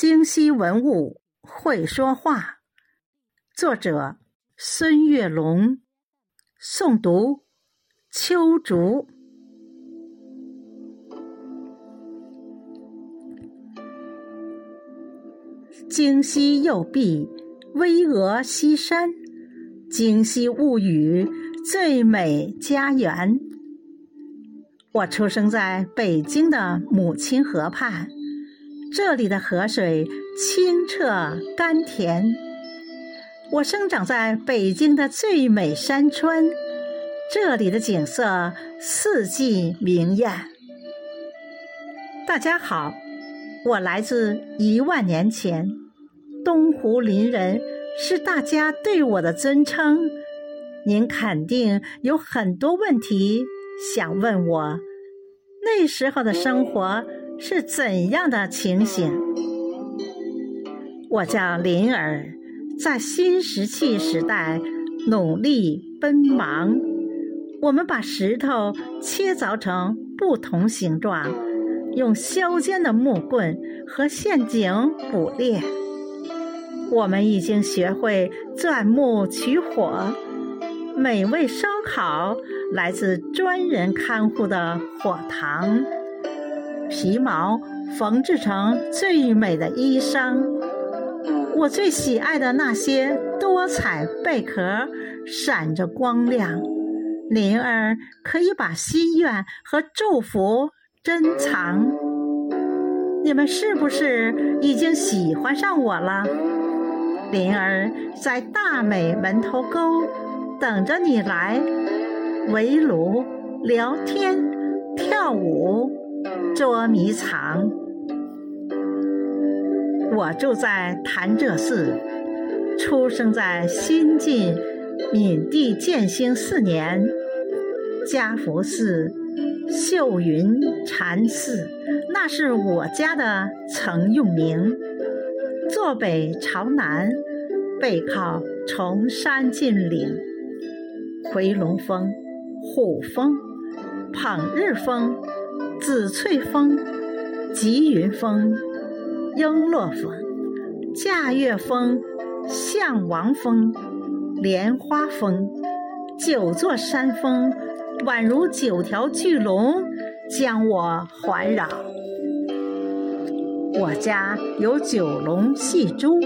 京西文物会说话，作者孙月龙，诵读秋竹。京西右壁，巍峨西山，京西物语，最美家园。我出生在北京的母亲河畔。这里的河水清澈甘甜，我生长在北京的最美山川，这里的景色四季明艳。大家好，我来自一万年前，东湖林人是大家对我的尊称。您肯定有很多问题想问我，那时候的生活。是怎样的情形？我叫林儿，在新石器时代努力奔忙。我们把石头切凿成不同形状，用削尖的木棍和陷阱捕猎。我们已经学会钻木取火，美味烧烤来自专人看护的火塘。皮毛缝制成最美的衣裳，我最喜爱的那些多彩贝壳闪着光亮。灵儿可以把心愿和祝福珍藏。你们是不是已经喜欢上我了？灵儿在大美门头沟等着你来围炉聊天跳舞。捉迷藏。我住在潭柘寺，出生在新晋闵帝建兴四年，嘉福寺秀云禅寺，那是我家的曾用名。坐北朝南，背靠崇山峻岭，回龙峰、虎峰、捧日峰。紫翠峰、吉云峰、璎珞峰、驾月峰、象王峰、莲花峰，九座山峰宛如九条巨龙将我环绕。我家有九龙戏珠、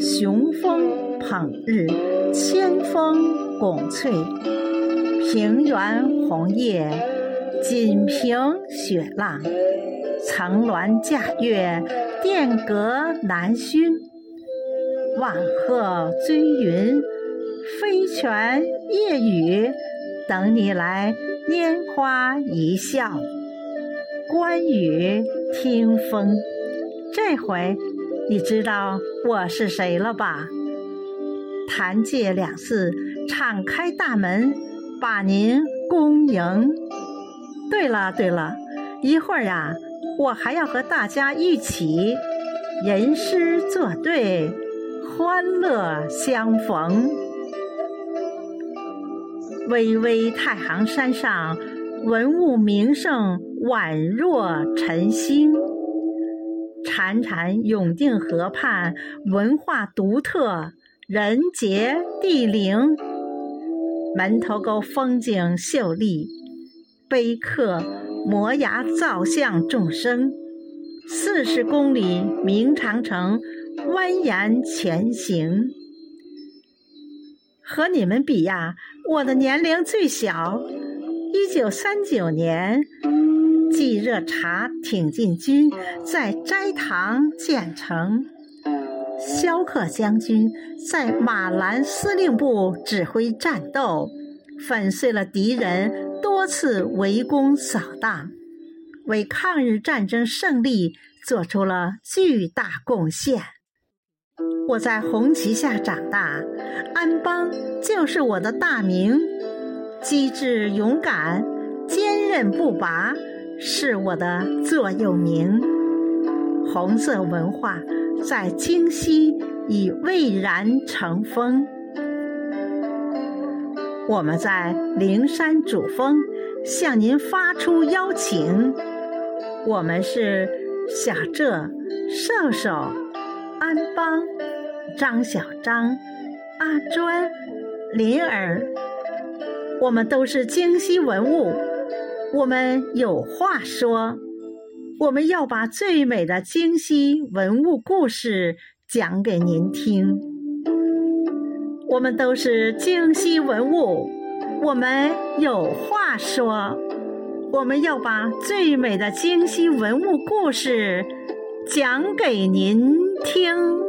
雄峰捧日、千峰拱翠、平原红叶。锦屏雪浪，层峦架月，殿阁南熏。万壑追云，飞泉夜雨，等你来拈花一笑，观雨听风。这回你知道我是谁了吧？谭界两寺敞开大门，把您恭迎。对了对了，一会儿呀，我还要和大家一起吟诗作对，欢乐相逢。巍巍太行山上，文物名胜宛若晨星；潺潺永定河畔，文化独特，人杰地灵。门头沟风景秀丽。碑刻摩崖造像众生，四十公里明长城蜿蜒前行。和你们比呀，我的年龄最小。一九三九年，冀热察挺进军在斋堂建成，萧克将军在马兰司令部指挥战斗，粉碎了敌人。多次围攻扫荡，为抗日战争胜利做出了巨大贡献。我在红旗下长大，安邦就是我的大名。机智勇敢、坚韧不拔是我的座右铭。红色文化在京西已蔚然成风。我们在灵山主峰向您发出邀请。我们是小浙、射手、安邦、张小张、阿专、林儿，我们都是京西文物，我们有话说。我们要把最美的京西文物故事讲给您听。我们都是京西文物，我们有话说。我们要把最美的京西文物故事讲给您听。